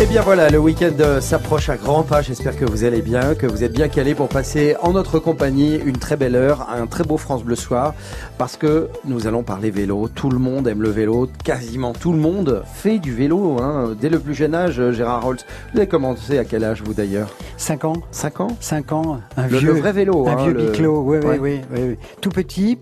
Et eh bien voilà, le week-end euh, s'approche à grands pas. J'espère que vous allez bien, que vous êtes bien calés pour passer en notre compagnie une très belle heure, un très beau France Bleu Soir, parce que nous allons parler vélo. Tout le monde aime le vélo, quasiment tout le monde fait du vélo. Hein. Dès le plus jeune âge, euh, Gérard Holtz. Vous avez commencé à quel âge vous d'ailleurs? 5 ans. 5 ans? 5 ans, un le, vieux, vrai vélo. Un vieux biclo, oui, oui, oui, oui, Tout petit.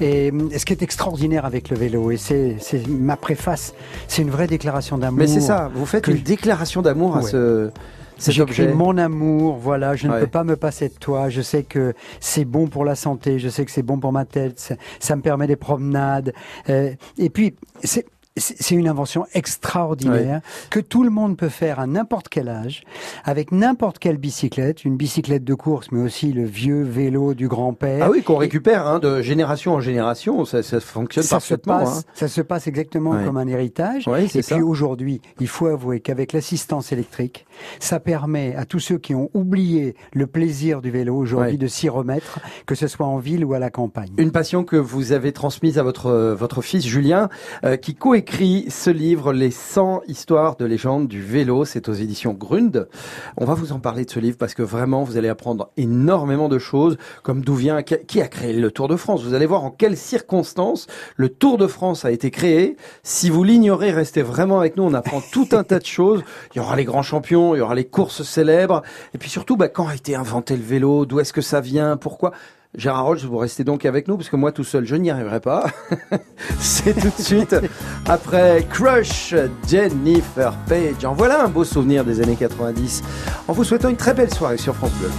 Et ce qui est extraordinaire avec le vélo, et c'est ma préface, c'est une vraie déclaration d'amour. Mais c'est ça, vous faites une déclaration d'amour à ce... J'écris mon amour, voilà, je ne peux pas me passer de toi. Je sais que c'est bon pour la santé, je sais que c'est bon pour ma tête, ça, me permet des promenades. Euh, et puis, c'est c'est une invention extraordinaire que tout le monde peut faire à n'importe quel âge, avec n'importe quelle bicyclette, une bicyclette de course, mais aussi le vieux vélo du grand-père. Ah oui, qu'on récupère hein, de génération en génération, ça, ça fonctionne ça parfaitement. Se passe, hein. Ça se passe exactement comme un héritage. Et puis aujourd'hui, il faut avouer qu'avec l'assistance électrique, ça permet à tous ceux qui ont oublié le plaisir du vélo aujourd'hui de s'y remettre, que ce soit en ville ou à la campagne. Une passion que vous avez transmise à votre votre fils Julien, euh, qui coécrit écrit ce livre, Les 100 histoires de légende du vélo. C'est aux éditions Grund. On va vous en parler de ce livre parce que vraiment, vous allez apprendre énormément de choses, comme d'où vient, qui a créé le Tour de France. Vous allez voir en quelles circonstances le Tour de France a été créé. Si vous l'ignorez, restez vraiment avec nous. On apprend tout un tas de choses. Il y aura les grands champions, il y aura les courses célèbres. Et puis surtout, bah, quand a été inventé le vélo? D'où est-ce que ça vient? Pourquoi? Gérard Rolls, vous restez donc avec nous parce que moi tout seul je n'y arriverai pas. C'est tout de suite après Crush Jennifer Page. En voilà un beau souvenir des années 90. En vous souhaitant une très belle soirée sur France Bleu.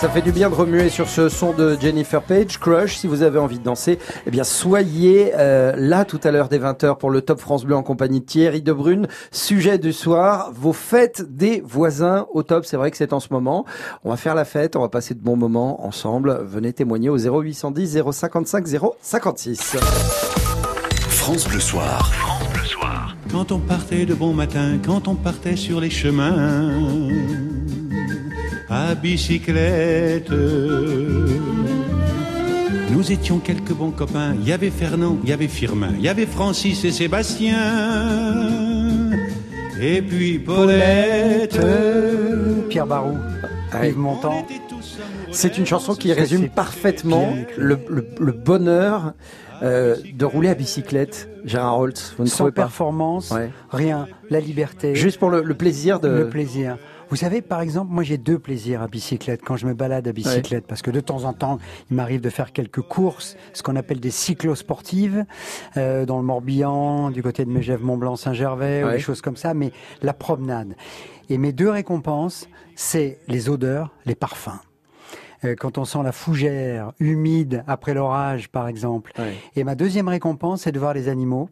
Ça fait du bien de remuer sur ce son de Jennifer Page, Crush. Si vous avez envie de danser, eh bien, soyez euh, là tout à l'heure des 20h pour le Top France Bleu en compagnie de Thierry Debrune. Sujet du soir, vos fêtes des voisins au top. C'est vrai que c'est en ce moment. On va faire la fête, on va passer de bons moments ensemble. Venez témoigner au 0810 055 056. France Bleu Soir. France Bleu Soir. Quand on partait de bon matin, quand on partait sur les chemins à bicyclette. Nous étions quelques bons copains. Il y avait Fernand, il y avait Firmin, il y avait Francis et Sébastien. Et puis Paulette. Pierre Barou, Yves Montand. C'est une chanson qui résume parfaitement le, bonheur euh, de rouler à bicyclette. Gérard Holtz, vous ne Sans performance, rien, la liberté. Juste pour le, le plaisir de. Le plaisir. Vous savez, par exemple, moi j'ai deux plaisirs à bicyclette quand je me balade à bicyclette, parce que de temps en temps, il m'arrive de faire quelques courses, ce qu'on appelle des cyclosportives, euh, dans le Morbihan, du côté de Megève, Mont-Blanc, Saint-Gervais, ou des choses comme ça, mais la promenade. Et mes deux récompenses, c'est les odeurs, les parfums euh, quand on sent la fougère humide après l'orage, par exemple. Et ma deuxième récompense, c'est de voir les animaux,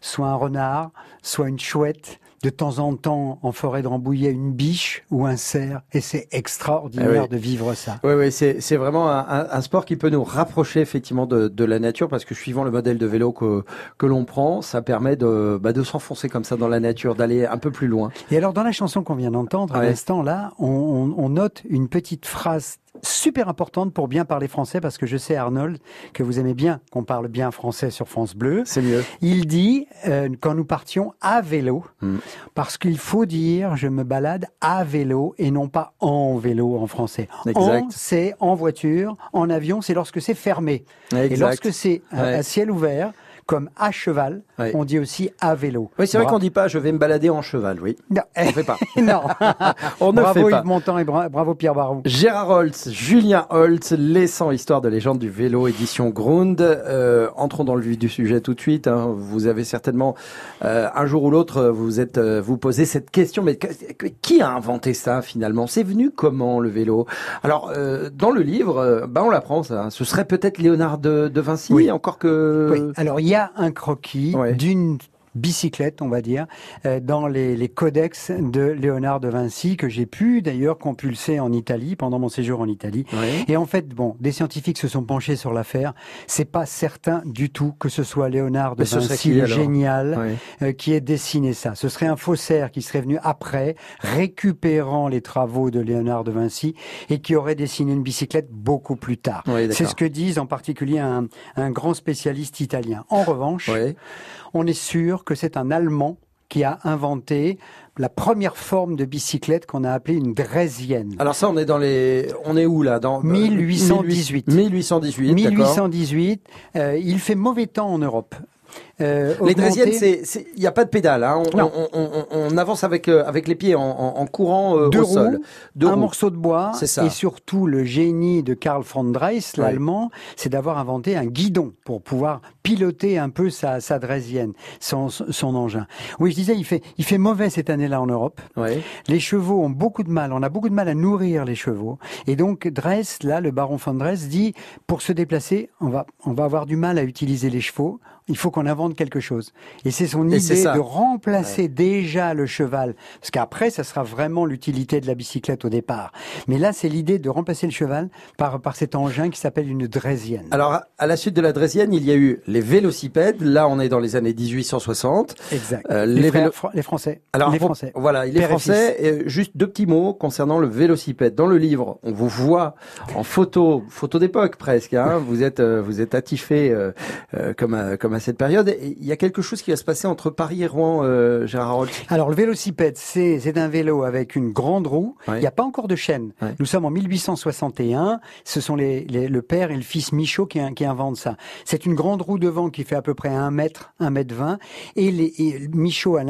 soit un renard, soit une chouette, de temps en temps en forêt de Rambouillet une biche ou un cerf et c'est extraordinaire eh de vivre ça. Oui, oui, c'est vraiment un, sport qui peut nous rapprocher effectivement de, la nature parce que suivant le modèle de vélo que, que l'on prend, ça permet de, bah, de s'enfoncer comme ça dans la nature, d'aller un peu plus loin. Et alors dans la chanson qu'on vient d'entendre à l'instant là, on, on note une petite phrase super importante pour bien parler français parce que je sais Arnold que vous aimez bien qu'on parle bien français sur France Bleu. C'est mieux. Il dit euh, quand nous partions à vélo hmm. parce qu'il faut dire je me balade à vélo et non pas en vélo en français. En c'est en voiture, en avion c'est lorsque c'est fermé. Et lorsque c'est à ciel ouvert, comme à cheval, on dit aussi à vélo. Oui, c'est vrai qu'on dit pas je vais me balader en cheval, oui. Non. On fait pas. non. on ne bravo fait pas. Yves Montand et bravo Pierre Barou. Gérard Holtz, Julien Holtz, les 100 histoires de légende du vélo, édition Grund. Euh, entrons dans le vif du sujet tout de suite. Hein. Vous avez certainement, euh, un jour ou l'autre, vous êtes, euh, vous posez cette question, mais qui a inventé ça finalement? C'est venu comment le vélo? Alors, dans le livre, bah, on l'apprend ça. Ce serait peut-être Léonard de, de Vinci, oui. encore que... Oui. Alors, il y a un croquis d'une bicyclette, on va dire, euh, dans les, les, codex de Léonard de Vinci que j'ai pu d'ailleurs compulser en Italie pendant mon séjour en Italie. Et en fait, bon, des scientifiques se sont penchés sur l'affaire. C'est pas certain du tout que ce soit Léonard de Vinci, le génial, euh, qui ait dessiné ça. Ce serait un faussaire qui serait venu après, récupérant les travaux de Léonard de Vinci et qui aurait dessiné une bicyclette beaucoup plus tard. C'est ce que disent en particulier un, un grand spécialiste italien. En revanche, on est sûr que c'est un Allemand qui a inventé la première forme de bicyclette qu'on a appelée une draisienne. Alors ça, on est dans les, on est où là Dans 1818. 1818. 1818. Euh, il fait mauvais temps en Europe. Euh, les draisiennes, c'est, il n'y a pas de pédale. Hein. On, avance avec euh, avec les pieds en, courant euh, au sol. un morceau de bois. Et surtout, le génie de Karl von Drais, l'allemand, c'est d'avoir inventé un guidon pour pouvoir piloter un peu sa, sa draisienne, son, son engin. Oui, je disais, il fait il fait mauvais cette année-là en Europe. Les chevaux ont beaucoup de mal. On a beaucoup de mal à nourrir les chevaux. Et donc Drais, là, le baron von Drais dit, pour se déplacer, on va on va avoir du mal à utiliser les chevaux il faut qu'on invente quelque chose. Et c'est son idée de remplacer déjà le cheval, parce qu'après, ça sera vraiment l'utilité de la bicyclette au départ. Mais là, c'est l'idée de remplacer le cheval par, par cet engin qui s'appelle une draisienne. Alors, à la suite de la draisienne, il y a eu les vélocipèdes. Là, on est dans les années 1860. Exact. Euh, les, les, Français. Alors, les Français. Voilà, les Français. Et juste deux petits mots concernant le vélocipède. Dans le livre, on vous voit en photo, photo d'époque presque. Hein, vous êtes, euh, vous êtes attifé euh, comme, comme à cette période. il y a quelque chose qui va se passer entre Paris et Rouen, euh, Gérard Roll. Alors le vélocipède, c'est un vélo avec une grande roue. Il n'y a pas encore de chaîne. Nous sommes en 1861. Ce sont les, le père et le fils Michaud qui, qui inventent ça. C'est une grande roue devant qui fait à peu près un mètre, un mètre vingt. Et, les, et Michaud a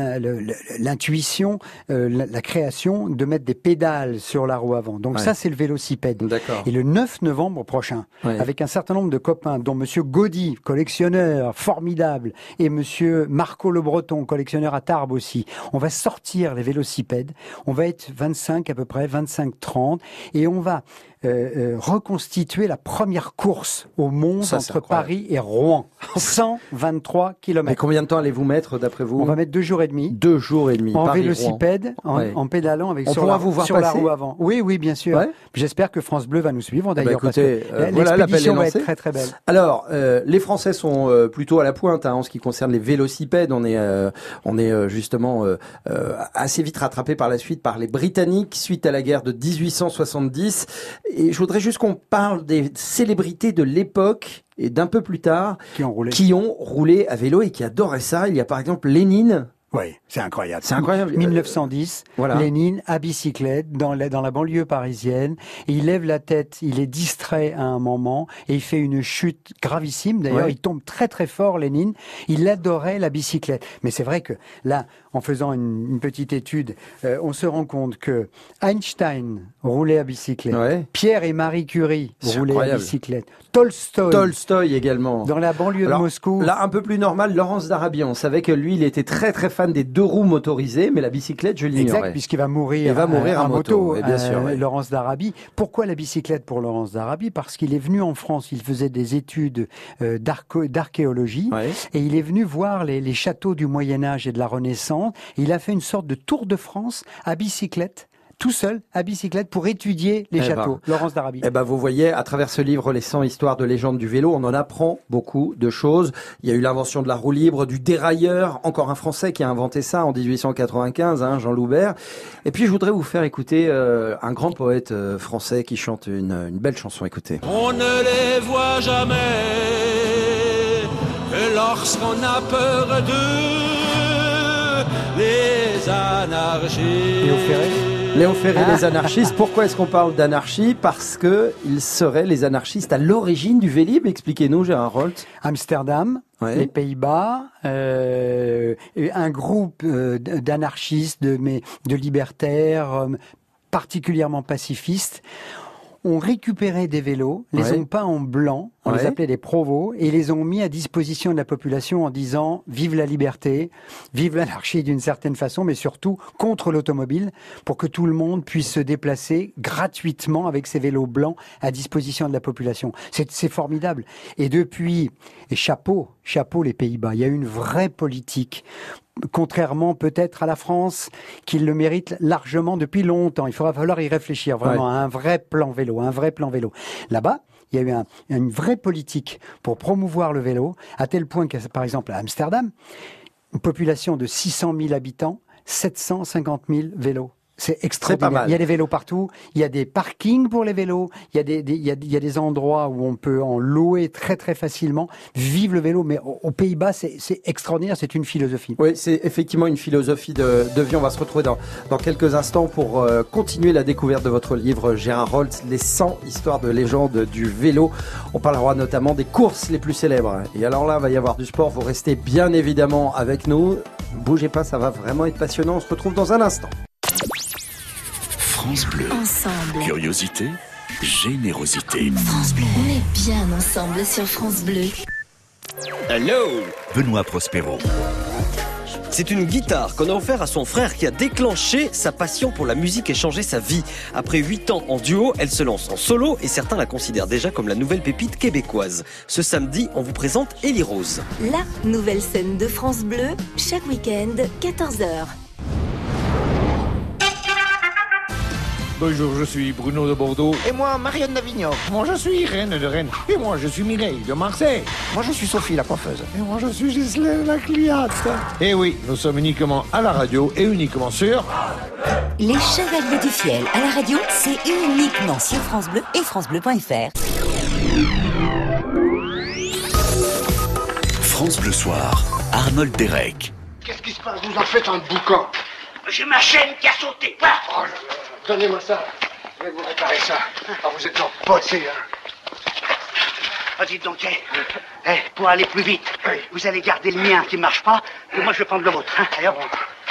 l'intuition, euh, la, création de mettre des pédales sur la roue avant. Donc ça, c'est le vélocipède. Et le 9 novembre prochain, avec un certain nombre de copains, dont Monsieur Gaudy, collectionneur, formidable, et monsieur Marco Le Breton, collectionneur à Tarbes aussi. On va sortir les vélocipèdes. On va être 25 à peu près, 25-30, et on va euh, reconstitué la première course au monde entre Paris et Rouen. 123 km. Mais combien de temps allez-vous mettre d'après vous? On va mettre deux jours et demi. Deux jours et demi. En vélocipède, en, pédalant avec On sur, la, vous voir sur la roue avant. Oui, oui, bien sûr. J'espère que France Bleu va nous suivre eh ben, d'ailleurs. que, euh, l'expédition va être très très belle. Alors, euh, les Français sont euh, plutôt à la pointe hein, en ce qui concerne les vélocipèdes. On est, euh, on est justement assez vite rattrapé par la suite par les Britanniques suite à la guerre de 1870. Et je voudrais juste qu'on parle des célébrités de l'époque et d'un peu plus tard qui ont roulé, qui ont roulé à vélo et qui adoraient ça. Il y a par exemple Lénine. Oui, c'est incroyable. C'est incroyable. 1910, voilà. Lénine à bicyclette dans la, dans la banlieue parisienne. Et il lève la tête, il est distrait à un moment et il fait une chute gravissime. D'ailleurs, il tombe très très fort, Lénine. Il adorait la bicyclette. Mais c'est vrai que là, en faisant une, une petite étude, euh, on se rend compte que Einstein roulait à bicyclette. Pierre et Marie Curie roulaient à bicyclette. Tolstoy. Tolstoy également. Dans la banlieue de Moscou. Là, un peu plus normal, Laurence d'Arabie. On savait que lui, il était très très fan des deux roues motorisées, mais la bicyclette, je l'ignorais. Exact, puisqu'il va mourir. Il va mourir en moto, bien sûr. Laurence d'Arabie. Pourquoi la bicyclette pour Laurence d'Arabie Parce qu'il est venu en France, il faisait des études euh, d'archéologie, et il est venu voir les, les châteaux du Moyen Âge et de la Renaissance. Il a fait une sorte de tour de France à bicyclette tout seul à bicyclette pour étudier les eh châteaux. Ben. Laurence d'Arabie. Eh ben, vous voyez, à travers ce livre, Les 100 histoires de légende du vélo, on en apprend beaucoup de choses. Il y a eu l'invention de la roue libre, du dérailleur, encore un Français qui a inventé ça en 1895, hein, Jean Loubert. Et puis, je voudrais vous faire écouter euh, un grand poète euh, français qui chante une, une belle chanson. Écoutez. On ne les voit jamais que lorsqu'on a peur de les anarchistes. Et Léo Ferré, les anarchistes. Pourquoi est-ce qu'on parle d'anarchie? Parce que ils seraient les anarchistes à l'origine du Vélib. Expliquez-nous, Gérard Rolt. Amsterdam, les Pays-Bas, euh, un groupe euh, d'anarchistes, de, de libertaires, euh, particulièrement pacifistes ont récupéré des vélos, les ont peints en blanc, on les appelait des provos, et les ont mis à disposition de la population en disant vive la liberté, vive l'anarchie d'une certaine façon, mais surtout contre l'automobile, pour que tout le monde puisse se déplacer gratuitement avec ces vélos blancs à disposition de la population. C'est formidable. Et depuis, et chapeau, chapeau les Pays-Bas, il y a une vraie politique contrairement peut-être à la France, qui le mérite largement depuis longtemps. Il faudra falloir y réfléchir vraiment à un vrai plan vélo, un vrai plan vélo. Là-bas, il y a eu une vraie politique pour promouvoir le vélo, à tel point que, par exemple, à Amsterdam, une population de 600 000 habitants, 750 000 vélos. C'est extraordinaire. Il y a des vélos partout. Il y a des parkings pour les vélos. Il y a des, il, y a, il y a des endroits où on peut en louer très très facilement. Vive le vélo, mais aux Pays-Bas, c'est extraordinaire. C'est une philosophie. Oui, c'est effectivement une philosophie de, de, vie. On va se retrouver dans, dans quelques instants pour euh, continuer la découverte de votre livre, Gérard Rolt, Les 100 histoires de légende du vélo. On parlera notamment des courses les plus célèbres. Et alors là, il va y avoir du sport. Vous restez bien évidemment avec nous. Bougez pas, ça va vraiment être passionnant. On se retrouve dans un instant. France Bleu. Ensemble. Curiosité, générosité. France Bleu. On est bien ensemble sur France Bleu. Hello Benoît Prospero. C'est une guitare qu'on a offert à son frère qui a déclenché sa passion pour la musique et changé sa vie. Après 8 ans en duo, elle se lance en solo et certains la considèrent déjà comme la nouvelle pépite québécoise. Ce samedi, on vous présente Ellie Rose. La nouvelle scène de France Bleu, chaque week-end, 14h. Bonjour, je suis Bruno de Bordeaux. Et moi, Marianne d'Avignon. Moi, je suis Irène de Rennes. Et moi, je suis Mireille de Marseille. Moi, je suis Sophie, la coiffeuse. Et moi, je suis Gisèle, la cliente. Et eh oui, nous sommes uniquement à la radio et uniquement sur... Les Chevaliers du Fiel à la radio, c'est uniquement sur France Bleu et francebleu.fr. France Bleu Soir, Arnold Derek. Qu'est-ce qui se passe? Vous en faites un boucan. J'ai ma chaîne qui a sauté. Oh, Donnez-moi ça. Je vais vous réparer ça. Ah, vous êtes empoté, hein. Vas-y ah, donc, eh, eh, pour aller plus vite, vous allez garder le mien qui ne marche pas, et moi je vais prendre le vôtre. Hein. Allez,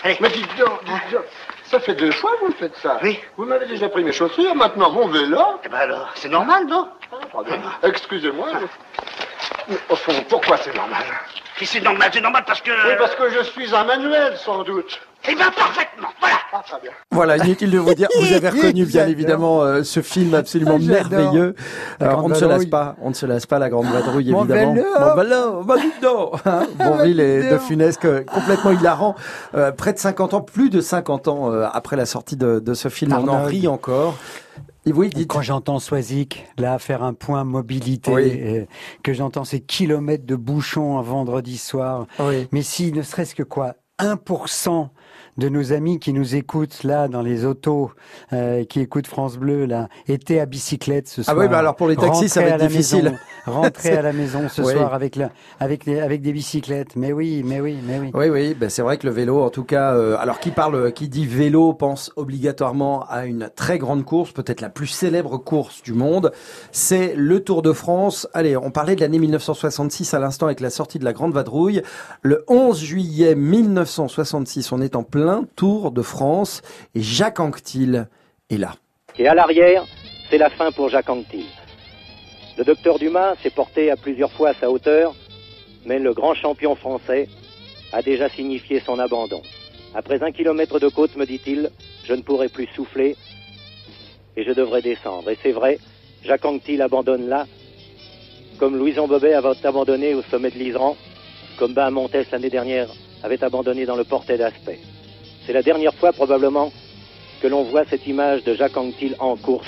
Allez. Mais dites donc, dites donc. Ça fait deux fois que vous faites ça. Oui. Vous m'avez déjà pris mes chaussures, maintenant mon vélo. Eh ben alors, c'est normal, non? Ah, Excusez-moi. Mais... au fond, pourquoi c'est normal? Si c'est normal, c'est normal parce que... Oui, parce que je suis un manuel, sans doute. Eh bien, parfaitement, voilà. Ah, voilà, inutile de vous dire, vous avez reconnu bien évidemment euh, ce film absolument merveilleux. on ne se lasse pas, on ne se lasse pas la grande vadrouille évidemment. Bon hein, Bonville et de Funesque, complètement hilarant. Euh, près de 50 ans, plus de 50 ans euh, après la sortie de, de ce film, on en rit encore. Et oui, dites... Quand j'entends Swazik là faire un point mobilité, que j'entends ces kilomètres de bouchons un vendredi soir, mais si ne serait-ce que quoi, 1% de nos amis qui nous écoutent là dans les autos, euh, qui écoutent France Bleu là, étaient à bicyclette ce soir. Ah oui, bah alors pour les taxis, ça va être difficile. rentrer à la maison ce soir avec la, avec avec des bicyclettes. Mais oui, mais oui, mais oui. Oui, oui, bah c'est vrai que le vélo, en tout cas, euh, alors qui parle, qui dit vélo, pense obligatoirement à une très grande course, peut-être la plus célèbre course du monde. C'est le Tour de France. Allez, on parlait de l'année 1966 à l'instant avec la sortie de la Grande Vadrouille. Le 11 juillet 1966, on est en plein Tour de France et Jacques Anquetil est là. Et à l'arrière, c'est la fin pour Jacques Anquetil. Le docteur Dumas s'est porté à plusieurs fois à sa hauteur, mais le grand champion français a déjà signifié son abandon. Après un kilomètre de côte, me dit-il, je ne pourrai plus souffler et je devrais descendre. Et c'est vrai, Jacques Anquetil abandonne là, comme Louison Bobet avait abandonné au sommet de l'Isran, comme Montes l'année dernière avait abandonné dans le portet d'Aspect. C'est la dernière fois probablement que l'on voit cette image de Jacques Anquetil en course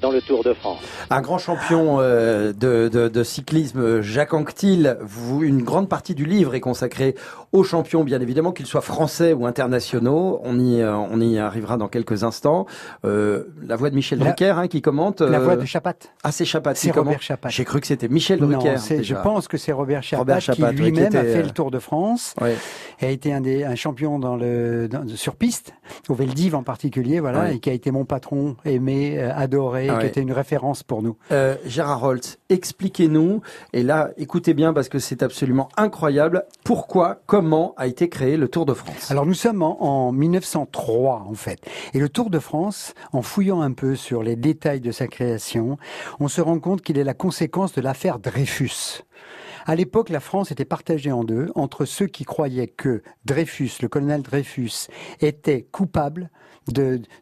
dans le Tour de France. Un grand champion euh, de, de, de, cyclisme, Jacques Anquetil. Vous, une grande partie du livre est consacrée aux champions, bien évidemment, qu'ils soient français ou internationaux. On y, euh, on y arrivera dans quelques instants. Euh, la voix de Michel Drucker hein, qui commente. La voix de Chapat. Ah, c'est Chapat. C'est Robert Chapat. J'ai cru que c'était Michel Drucker. Non, je pense que c'est Robert Chapat, qui lui-même a fait le Tour de France. Ouais. Et a été un des un champion dans le sur piste, au Veldiv en particulier, voilà, et qui a été mon patron, aimé, adoré qui était une référence pour nous. Euh, Gérard Holt, expliquez-nous, et là, écoutez bien parce que c'est absolument incroyable, pourquoi, comment a été créé le Tour de France? Alors nous sommes en, en 1903 en fait, et le Tour de France, en fouillant un peu sur les détails de sa création, on se rend compte qu'il est la conséquence de l'affaire Dreyfus. À l'époque, la France était partagée en deux entre ceux qui croyaient que Dreyfus, le colonel Dreyfus, était coupable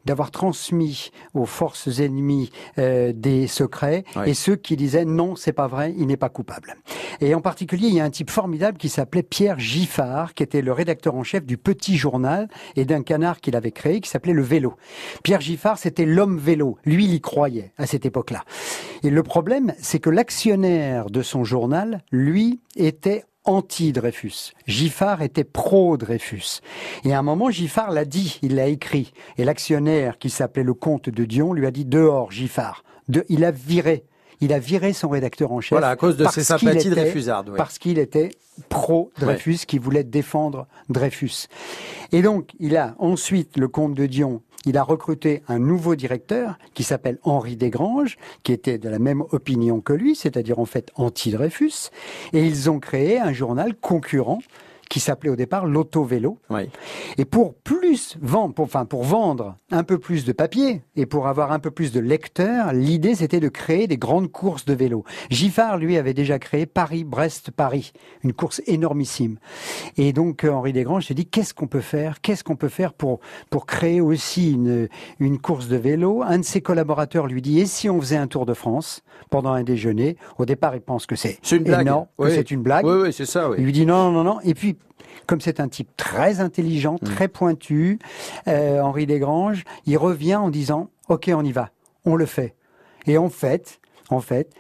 d'avoir transmis aux forces ennemies euh, des secrets et ceux qui disaient non, c'est pas vrai, il n'est pas coupable. Et en particulier, il y a un type formidable qui s'appelait Pierre Giffard, qui était le rédacteur en chef du Petit Journal et d'un canard qu'il avait créé qui s'appelait Le Vélo. Pierre Giffard, c'était l'homme vélo. Lui, il y croyait à cette époque-là. Et le problème, c'est que l'actionnaire de son journal, lui, était anti-Dreyfus. Giffard était pro-Dreyfus. Et à un moment, Giffard l'a dit, il l'a écrit. Et l'actionnaire, qui s'appelait le comte de Dion, lui a dit dehors, Giffard. De, il a viré. Il a viré son rédacteur en chef. Voilà, à cause de ses sympathies Dreyfusardes. Parce qu'il était pro-Dreyfus, qui voulait défendre Dreyfus. Et donc, il a ensuite, le comte de Dion, il a recruté un nouveau directeur qui s'appelle Henri Desgranges, qui était de la même opinion que lui, c'est-à-dire en fait anti-Dreyfus, et ils ont créé un journal concurrent qui s'appelait au départ l'auto-vélo. Et pour plus vendre, pour, enfin pour vendre un peu plus de papier et pour avoir un peu plus de lecteurs, l'idée c'était de créer des grandes courses de vélo. Giffard lui avait déjà créé Paris-Brest-Paris, une course énormissime. Et donc euh, Henri Desgranges s'est dit qu'est-ce qu'on peut faire? Qu'est-ce qu'on peut faire pour pour créer aussi une une course de vélo? Un de ses collaborateurs lui dit et si on faisait un Tour de France pendant un déjeuner? Au départ, il pense que c'est énorme, que c'est une blague. Oui, oui, c'est ça. Oui. Il lui dit non, non, non. Et puis comme c'est un type très intelligent, mm. très pointu, euh, Henri Desgranges, il revient en disant OK, on y va, on le fait. Et en fait, en fait,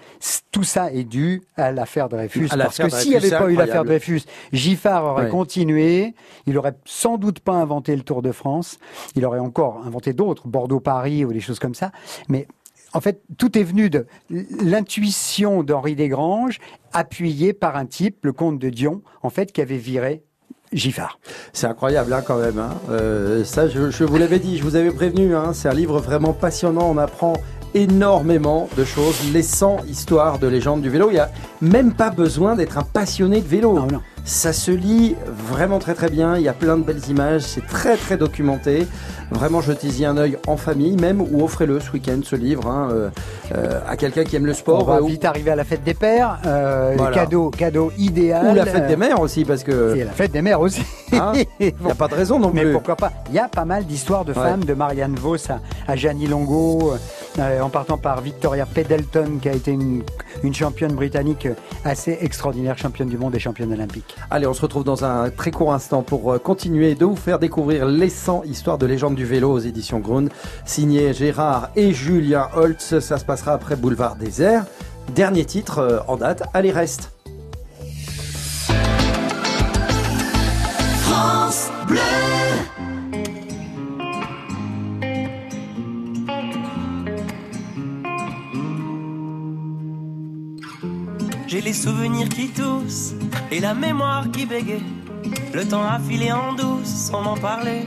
tout ça est dû à l'affaire Dreyfus. parce que s'il n'y avait pas eu l'affaire Dreyfus, Giffard aurait continué, il aurait sans doute pas inventé le Tour de France, il aurait encore inventé d'autres, Bordeaux-Paris ou des choses comme ça, mais en fait, tout est venu de l'intuition d'Henri Desgranges, appuyée par un type, le comte de Dion, en fait, qui avait viré Giffard. C'est incroyable hein, quand même. Hein. Euh, ça, je, vous l'avais dit, je vous avais prévenu. Hein, c'est un livre vraiment passionnant. On apprend énormément de choses, les 100 histoires de légendes du vélo. Il n'y a même pas besoin d'être un passionné de vélo. Non, non. Ça se lit vraiment très très bien, il y a plein de belles images, c'est très très documenté. Vraiment jetez-y un œil en famille même ou offrez-le ce week-end ce livre hein, euh, euh, à quelqu'un qui aime le sport. On va euh, vite arriver à la fête des pères. Voilà. Cadeau, cadeau idéal. ou la fête des mères aussi parce que Et la fête des mères aussi. Hein il n'y a pas de raison non Mais plus. pourquoi pas Il y a pas mal d'histoires de Ouais. femmes, de Marianne Vos à, à Gianni Longo, en partant par Victoria Pendleton, qui a été une, une championne britannique assez extraordinaire, championne du monde et championne olympique. Allez, on se retrouve dans un très court instant pour continuer de vous faire découvrir les 100 histoires de légendes du vélo aux éditions Grund, signé Gérard et Julien Holtz. Ça se passera après Boulevard Désert. Dernier titre euh, en date, allez reste. France. J'ai les souvenirs qui toussent et la mémoire qui bégaye. Le temps a filé en douce sans m'en parler.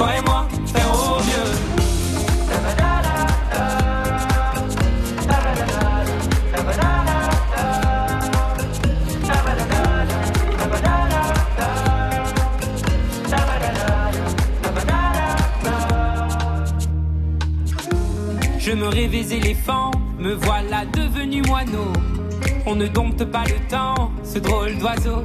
Toi et moi, faire au mieux. Je me rêvais éléphant, me voilà devenu moineau. On ne dompte pas le temps, ce drôle d'oiseau.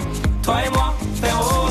Toi et moi, faire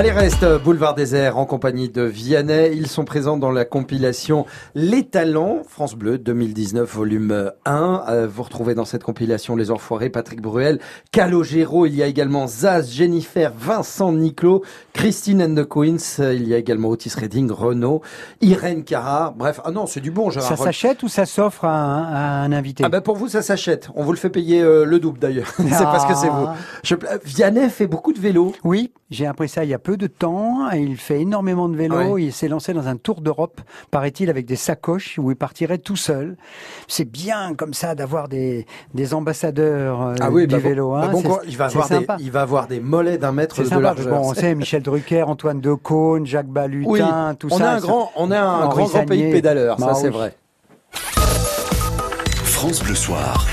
Allez, reste euh, Boulevard Désert en compagnie de Vianney. Ils sont présents dans la compilation Les Talents, France Bleu 2019, volume 1. Euh, vous retrouvez dans cette compilation Les Enfoirés, Patrick Bruel, Calogero. Il y a également Zaz, Jennifer, Vincent Niclot, Christine and the Queens. Euh, Il y a également Otis Redding, Renaud, Irène Cara. Bref, ah non, c'est du bon, Gérard Ça s'achète ou ça s'offre à un, à un invité Ah ben pour vous ça s'achète. On vous le fait payer euh, le double d'ailleurs. c'est parce que c'est vous. Ah. Je... Vianney fait beaucoup de vélo. Oui, j'ai appris ça il y a peu de temps. Il fait énormément de vélo. Ouais. Il s'est lancé dans un tour d'Europe, paraît-il, avec des sacoches où il partirait tout seul. C'est bien comme ça d'avoir des, des ambassadeurs euh, Ah oui, du bah bon- vélo. bah hein. bon il va avoir des, il va avoir des mollets d'un mètre C'est de sympa. largeur. Bon, on sait Michel Drucker, Antoine Decaune, Jacques Balutin, Oui, tout on ça. a un grand, on a un grand, grand pays de pédaleurs, ça Bah c'est vrai. France Bleu Soir.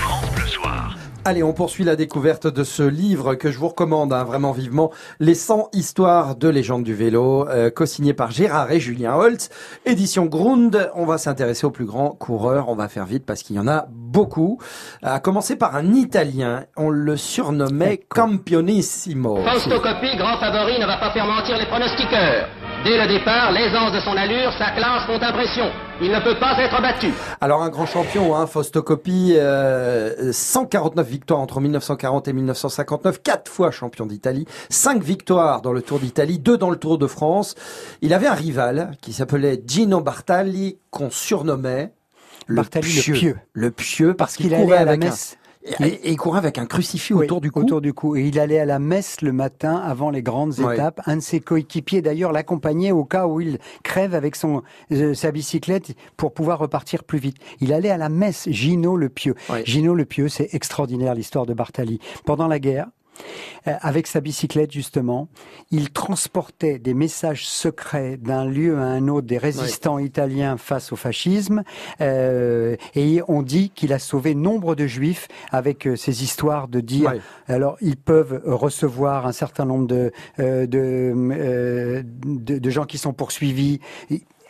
Allez, on poursuit la découverte de ce livre que je vous recommande hein, vraiment vivement, Les 100 histoires de légende du vélo, euh, co-signé par Gérard et Julien Holtz, édition Grund. On va s'intéresser aux plus grands coureurs, on va faire vite parce qu'il y en a beaucoup. À commencer par un Italien, on le surnommait Campionissimo. Fausto Coppi, grand favori, ne va pas faire mentir les pronostiqueurs. Dès le départ, l'aisance de son allure, sa classe font impression. Il ne peut pas être battu. Alors un grand champion, hein, Fausto Coppi, euh, 149 victoires entre 1940 et 1959, quatre fois champion d'Italie, cinq victoires dans le Tour d'Italie, deux dans le Tour de France. Il avait un rival qui s'appelait Gino Bartali, qu'on surnommait le Bartali pieux. le pieux. Le pieux parce, qu'il allait à la messe. Et, il courait avec un crucifix autour du cou. Autour du cou. Et il allait à la messe le matin avant les grandes étapes. Un de ses coéquipiers d'ailleurs l'accompagnait au cas où il crève avec son euh, sa bicyclette pour pouvoir repartir plus vite. Il allait à la messe. Gino le Pieux. Gino le Pieux, c'est extraordinaire l'histoire de Bartali. Pendant la guerre, euh, avec sa bicyclette justement, il transportait des messages secrets d'un lieu à un autre des résistants italiens face au fascisme. Euh, et on dit qu'il a sauvé nombre de juifs avec euh, ces histoires de dire. Alors ils peuvent recevoir un certain nombre de de, de, de gens qui sont poursuivis.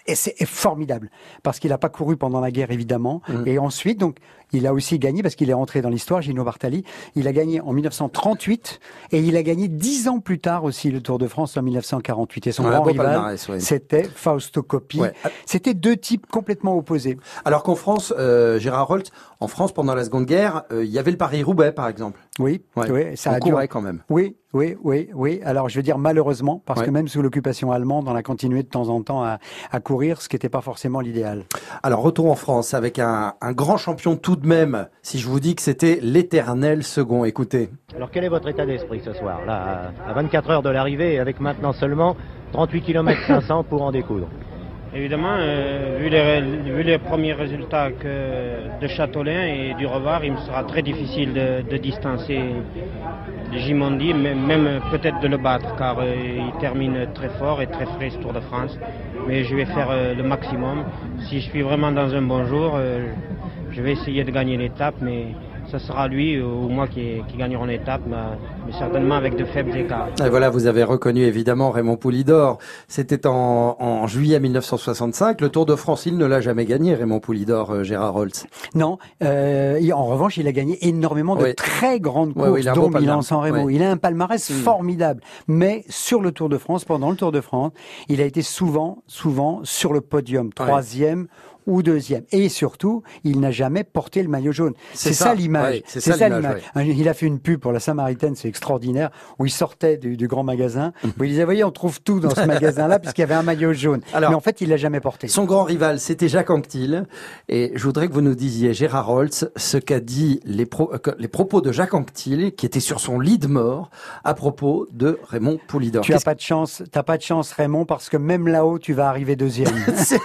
Et c'est formidable parce qu'il n'a pas couru pendant la guerre évidemment. Mmh. Et ensuite, donc, il a aussi gagné parce qu'il est rentré dans l'histoire. Gino Bartali, il a gagné en 1938 et il a gagné dix ans plus tard aussi le Tour de France en 1948. Et son grand rival, c'était Fausto Coppi. C'était deux types complètement opposés. Alors qu'en France, euh, Gérard Holt, en France pendant la Seconde Guerre, euh, il y avait le Paris Roubaix par exemple. Oui, oui, ça a duré quand même. Oui, oui, oui, oui. Alors, je veux dire malheureusement, parce que même sous l'occupation allemande, on a continué de temps en temps à, à courir, ce qui n'était pas forcément l'idéal. Alors, retour en France avec un, un, grand champion tout de même, si je vous dis que c'était l'éternel second. Écoutez. Alors, quel est votre état d'esprit ce soir, là, à 24 heures de l'arrivée, avec maintenant seulement 38 km 500 pour en découdre? Évidemment, euh, vu, les, vu, les, premiers résultats que de Châtelain et du Revoir, il me sera très difficile de, de distancer Gimondi, même, même peut-être de le battre, car euh, il termine très fort et très frais ce Tour de France. Mais je vais faire euh, le maximum. Si je suis vraiment dans un bon jour, euh, je vais essayer de gagner l'étape, mais ce sera lui ou moi qui, qui gagneront l'étape, mais certainement avec de faibles écarts. Et voilà, vous avez reconnu évidemment Raymond Poulidor. C'était en, en, juillet 1965. Le Tour de France, il ne l'a jamais gagné, Raymond Poulidor, euh, Gérard Holtz. Non. Euh, en revanche, il a gagné énormément de très grandes courses, oui, il dont Milan-San Remo. Il a un palmarès mm. formidable. Mais sur le Tour de France, pendant le Tour de France, il a été souvent, souvent sur le podium, troisième ou deuxième. Et surtout, il n'a jamais porté le maillot jaune. C'est ça, l'image. c'est ça, l'image. Il a fait une pub pour la Samaritaine, c'est extraordinaire, où il sortait du, du grand magasin, où il disait, voyez, on trouve tout dans ce magasin-là, puisqu'il y avait un maillot jaune. Alors, Mais en fait, il l'a jamais porté. Son grand rival, c'était Jacques Anquetil. Et je voudrais que vous nous disiez, Gérard Holtz, ce qu'a dit les, pro, euh, les propos de Jacques Anquetil, qui était sur son lit de mort, à propos de Raymond Poulidor. Tu n'as pas de chance, t'as pas de chance, Raymond, parce que même là-haut, tu vas arriver deuxième.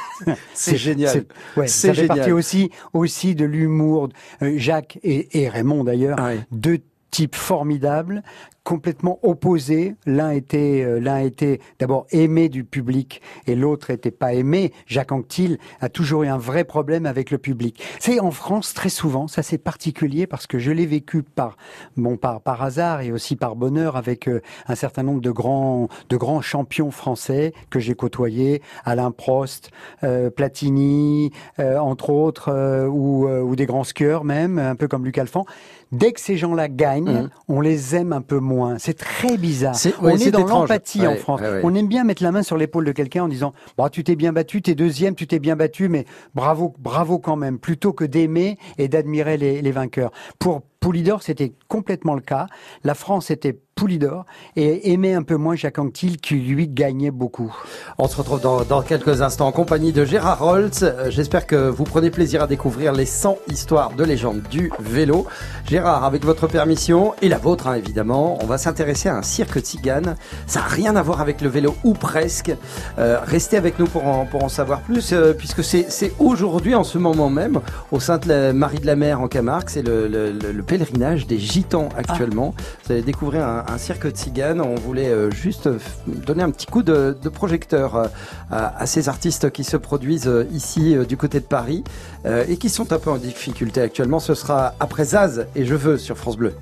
c'est génial. Ouais, ça fait partie aussi aussi de l'humour. Euh, Jacques et, et Raymond d'ailleurs, ah deux types formidables complètement opposés. L'un était, euh, l'un était d'abord aimé du public et l'autre était pas aimé. Jacques Anquetil a toujours eu un vrai problème avec le public. C'est en France très souvent, ça c'est particulier parce que je l'ai vécu par, bon, par, par hasard et aussi par bonheur avec euh, un certain nombre de grands, de grands champions français que j'ai côtoyés, Alain Prost, euh, Platini, entre autres, ou, ou des grands skieurs même, un peu comme Luc Alphand. Dès que ces gens-là gagnent, mmh. on les aime un peu moins c'est très bizarre. on est dans l'empathie en France. On aime bien mettre la main sur l'épaule de quelqu'un en disant bah, tu t'es bien battu, t'es deuxième, tu t'es bien battu, mais bravo, bravo quand même, plutôt que d'aimer et d'admirer les, les vainqueurs. Pour Poulidor, c'était complètement le cas. La France était Poulidor et aimait un peu moins Jacques Anquetil qui lui gagnait beaucoup. On se retrouve dans, quelques instants en compagnie de Gérard Holtz. Euh, j'espère que vous prenez plaisir à découvrir les 100 histoires de légende du vélo. Gérard, avec votre permission et la vôtre hein, évidemment, on va s'intéresser à un cirque tzigane. Ça n'a rien à voir avec le vélo ou presque. Euh, restez avec nous pour en, pour en savoir plus euh, puisque c'est aujourd'hui en ce moment même au Sainte-Marie de la Mer en Camargue. C'est le, le, le pèlerinage des gitans actuellement. Vous allez découvrir un, un cirque de tziganes. On voulait euh, juste f- donner un petit coup de, de projecteur euh, à, à ces artistes qui se produisent euh, ici euh, du côté de Paris euh, et qui sont un peu en difficulté actuellement. Ce sera après Zaz et Je veux sur France Bleu.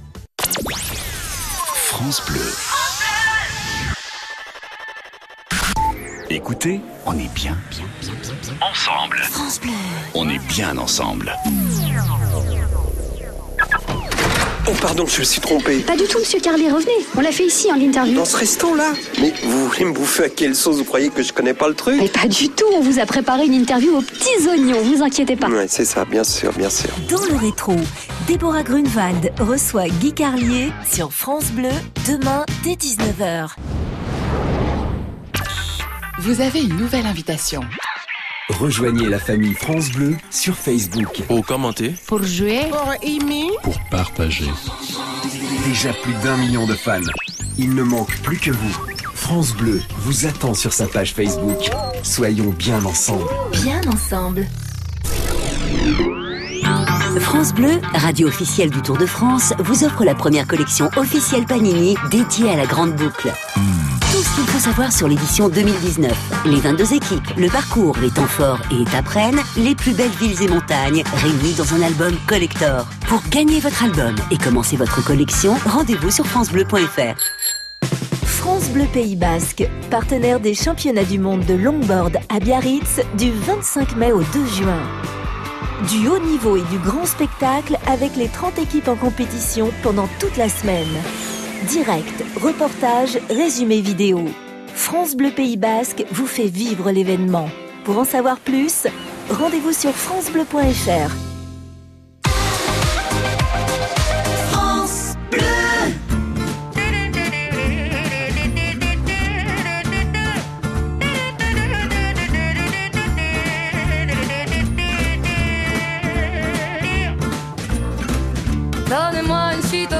France Bleu. Écoutez, on est bien, bien, bien, bien, bien ensemble. France Bleu. On est bien ensemble. Oh pardon, je me suis trompé. Pas du tout, monsieur Carlet, revenez. On l'a fait ici en interview. Dans ce resto-là Mais vous voulez me bouffer à quelle sauce? Vous croyez que je connais pas le truc? Mais pas du tout, on vous a préparé une interview aux petits oignons, vous inquiétez pas. Ouais, c'est ça, bien sûr, bien sûr. Dans le rétro, Déborah Grunewald reçoit Guy Carlier sur France Bleu demain dès 19h. Vous avez une nouvelle invitation. Rejoignez la famille France Bleu sur Facebook. Pour commenter, Pour jouer, Pour aimer, pour partager. Déjà plus d'un million de fans. Il ne manque plus que vous. France Bleu vous attend sur sa page Facebook. Soyons bien ensemble. Bien ensemble. France Bleu, radio officielle du Tour de France, vous offre la première collection officielle Panini dédiée à la grande boucle. Tout ce faut savoir sur l'édition 2019. Les 22 équipes, le parcours, les temps forts et étapes les plus belles villes et montagnes, réunis dans un album collector. Pour gagner votre album et commencer votre collection, rendez-vous sur francebleu.fr. France Bleu Pays Basque, partenaire des championnats du monde de longboard à Biarritz du 25 mai au 2 juin. Du haut niveau et du grand spectacle avec les 30 équipes en compétition pendant toute la semaine. Direct, reportage, résumé vidéo. France Bleu Pays Basque vous fait vivre l'événement. Pour en savoir plus, rendez-vous sur francebleu.fr. France Bleu Donne-moi une suite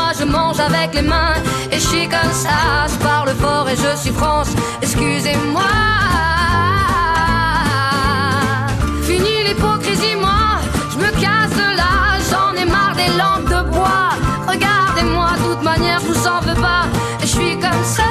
Mange avec les mains et je suis comme ça. Je parle fort et je suis France, excusez-moi. Fini l'hypocrisie, moi, je me casse de là. J'en ai marre des lampes de bois. Regardez-moi, de toute manière, je vous en veux pas. Et je suis comme ça.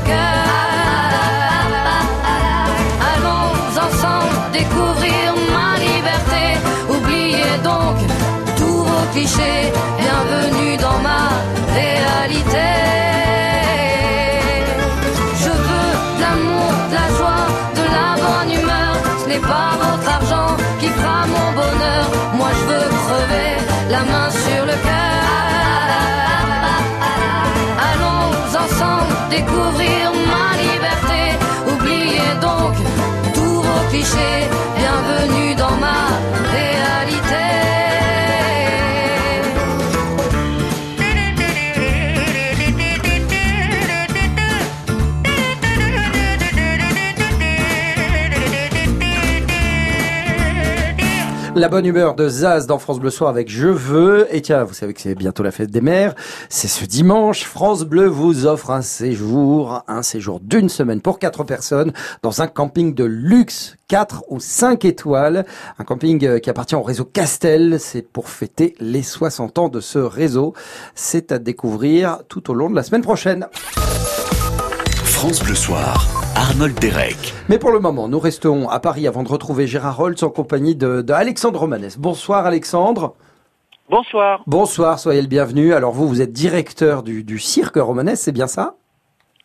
Cœur. Allons ensemble découvrir ma liberté. Oubliez donc tous vos clichés. Bienvenue dans ma réalité. Découvrir ma liberté. Oubliez donc tous vos clichés. Bienvenue dans ma La bonne humeur de Zaz dans France Bleu Soir avec Je veux. Et tiens, vous savez que c'est bientôt la fête des mères. C'est ce dimanche. France Bleu vous offre un séjour, un séjour d'une semaine pour quatre personnes dans un camping de luxe. 4 ou 5 étoiles. Un camping euh, qui appartient au réseau Castel. C'est pour fêter les 60 ans de ce réseau. C'est à découvrir tout au long de la semaine prochaine. France Bleu Soir, Arnold Derek. Mais pour le moment, nous restons à Paris avant de retrouver Gérard Holtz en compagnie de, de Alexandre Romanès. Bonsoir Alexandre. Bonsoir. Bonsoir, soyez le bienvenu. Alors vous, vous êtes directeur du, du cirque Romanès, c'est bien ça?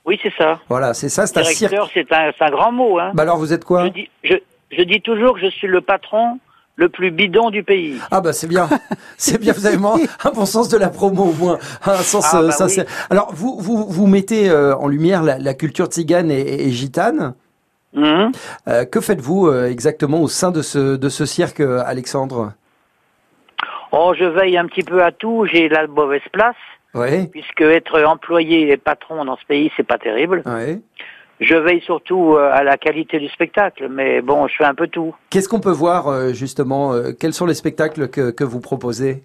Oui, c'est ça. Voilà, c'est ça, c'est un cirque. Directeur, c'est un, c'est un grand mot. Hein. Bah alors vous êtes quoi? Je, dis, je, je dis toujours que je suis le patron le plus bidon du pays. Ah bah c'est bien, c'est bien. Vous avez vraiment un bon sens de la promo au moins, un sens Ah, euh, bah sincère. Alors vous vous vous mettez euh, en lumière la, la culture tzigane et, gitane. Euh, que faites-vous euh, exactement au sein de ce de ce cirque, euh, Alexandre? Oh, je veille un petit peu à tout. J'ai la mauvaise place, Oui. puisque être employé et patron dans ce pays, c'est pas terrible. Oui. Je veille surtout euh, à la qualité du spectacle, mais bon, je fais un peu tout. Qu'est-ce qu'on peut voir euh, justement euh, Quels sont les spectacles que que vous proposez?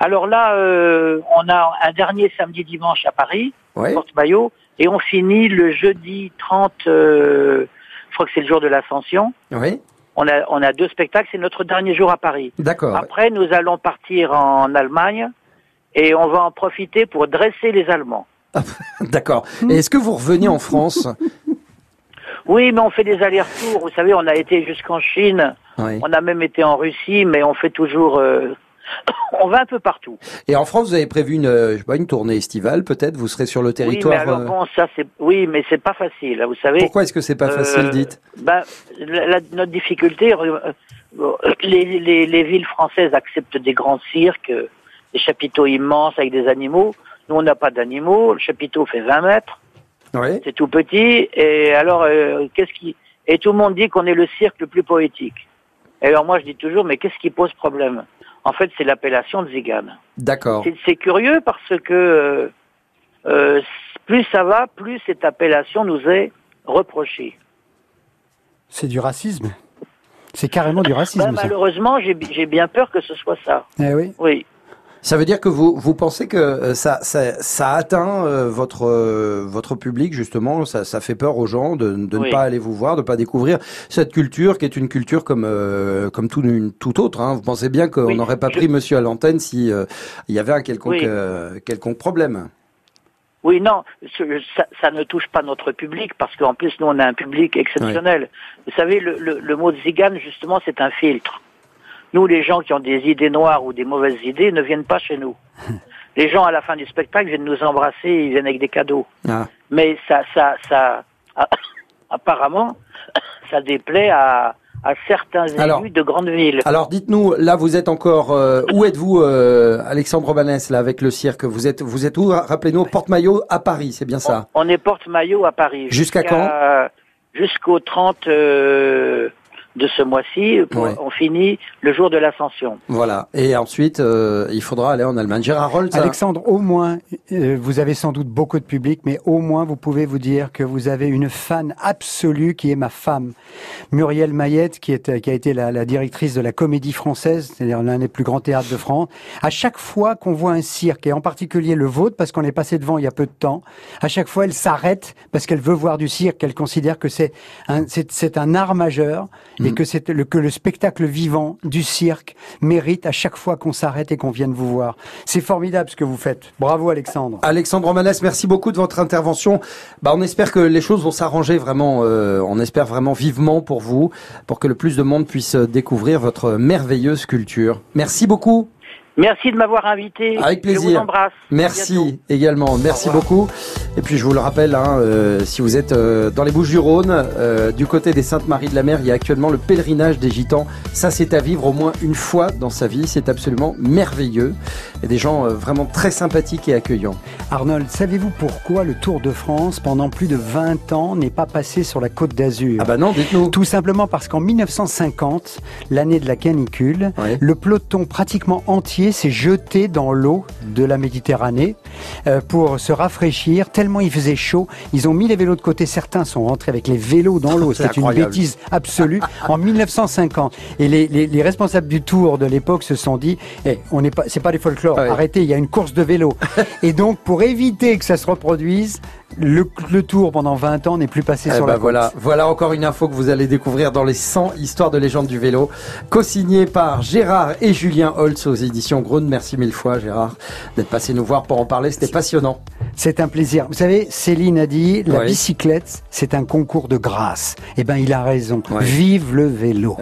Alors là, euh, on a un dernier samedi dimanche à Paris, Ouais. Porte Maillot, et on finit le jeudi 30. euh, je crois que c'est le jour de l'Ascension. Oui. On a, on a deux spectacles, c'est notre dernier jour à Paris. D'accord. Après, nous allons partir en Allemagne et on va en profiter pour dresser les Allemands. D'accord. Et est-ce que vous revenez en France Oui, mais on fait des allers-retours. Vous savez, on a été jusqu'en Chine, Oui. on a même été en Russie, mais on fait toujours... euh, on va un peu partout. Et en France, vous avez prévu une, euh, je sais pas, une tournée estivale, peut-être? Vous serez sur le Oui, mais territoire. alors euh, bon, ça c'est... Oui, mais c'est pas facile, hein, vous savez. Pourquoi est-ce que c'est pas facile, dites? ben, la- la- Notre difficulté, les, les, les villes françaises acceptent des grands cirques, des chapiteaux immenses avec des animaux. Nous, on n'a pas d'animaux. Le chapiteau fait 20 mètres. Oui. C'est tout petit. Et alors, euh, qu'est-ce qui Et tout le monde dit qu'on est le cirque le plus poétique. Et alors moi, je dis toujours, mais qu'est-ce qui pose problème? En fait, c'est l'appellation de Zigane. D'accord. C'est- curieux parce que euh, euh, plus ça va, plus cette appellation nous est reprochée. C'est du racisme. C'est carrément du racisme. Ben, ça. malheureusement, j'ai j'ai bien peur que ce soit ça. Eh oui. Oui. Ça veut dire que vous, vous pensez que euh, ça, ça, ça atteint euh, votre, euh, votre public, justement, ça, ça fait peur aux gens de, de Oui. ne pas aller vous voir, de ne pas découvrir cette culture qui est une culture comme, euh, comme tout, une, tout autre. Hein. Vous pensez bien qu'on Oui, n'aurait pas pris monsieur à l'antenne si euh, il y avait un quelconque, Oui. euh, quelconque problème. Oui, non, ça, ça ne touche pas notre public parce qu'en plus, nous, on a un public exceptionnel. Vous savez, le, le, le mot de zigane, justement, c'est un filtre. Nous, les gens qui ont des idées noires ou des mauvaises idées ne viennent pas chez nous. Les gens, à la fin du spectacle, viennent nous embrasser, ils viennent avec des cadeaux. Ah. Mais ça, ça, ça, apparemment, ça déplaît à, à certains élus Alors- de grandes villes. Alors dites-nous, là vous êtes encore, euh, où êtes-vous, euh, Alexandre Romanès, là avec le cirque? Vous êtes, vous êtes où? Rappelez-nous, Porte-Maillot à Paris, c'est bien ça? On est porte-maillot à Paris. Jusqu'à Jusqu'au 30 euh, de ce mois-ci. Ouais. On finit le jour de l'ascension. Voilà. Et ensuite, euh, il faudra aller en Allemagne. Gérard Rolls, hein Alexandre, au moins, euh, vous avez sans doute beaucoup de public, mais au moins vous pouvez vous dire que vous avez une fan absolue qui est ma femme, Muriel Mayette, qui, est, qui a été la, la directrice de la Comédie Française, c'est-à-dire l'un des plus grands théâtres de France. À chaque fois qu'on voit un cirque, et en particulier le vôtre, parce qu'on est passé devant il y a peu de temps, à chaque fois elle s'arrête parce qu'elle veut voir du cirque, qu'elle considère que c'est un, c'est, c'est un art majeur et que c'est le, que le spectacle vivant du cirque mérite à chaque fois qu'on s'arrête et qu'on vienne vous voir. C'est formidable ce que vous faites. Bravo Alexandre. Alexandre Romanès, merci beaucoup de votre intervention. Bah, on espère que les choses vont s'arranger vraiment. euh, on espère vraiment vivement pour vous, pour que le plus de monde puisse euh, découvrir votre merveilleuse culture. Merci beaucoup. Merci de m'avoir invité. Avec plaisir. Je vous embrasse. Merci également. Merci beaucoup. Et puis je vous le rappelle, hein, euh, si vous êtes euh, dans les Bouches-du-Rhône, euh, du côté des Saintes-Maries de la Mer, il y a actuellement le pèlerinage des Gitans. Ça, c'est à vivre au moins une fois dans sa vie. C'est absolument merveilleux. Et des gens vraiment très sympathiques et accueillants. Arnold, savez-vous pourquoi le Tour de France, pendant plus de 20 ans, n'est pas passé sur la côte d'Azur? Ah bah non, dites-nous. Tout simplement parce qu'en 1950, l'année de la canicule, le peloton pratiquement entier s'est jeté dans l'eau de la Méditerranée euh, pour se rafraîchir. Tellement il faisait chaud, ils ont mis les vélos de côté. Certains sont rentrés avec les vélos dans l'eau. C'est une bêtise absolue. en 1950, et les, les, les, responsables du Tour de l'époque se sont dit eh, on n'est pas, c'est pas des folklore. Arrêtez, il y a une course de vélo. et donc pour éviter que ça se reproduise, le, le, tour pendant 20 ans n'est plus passé eh sur ben la voilà, voilà encore une info que vous allez découvrir dans les 100 histoires de légende du vélo, co-signé par Gérard et Julien Holtz aux éditions Grune. Merci mille fois Gérard d'être passé nous voir pour en parler, c'était passionnant. C'est un plaisir. Vous savez, Céline a dit la oui. bicyclette, c'est un concours de grâce. Eh ben, il a raison. Vive le vélo.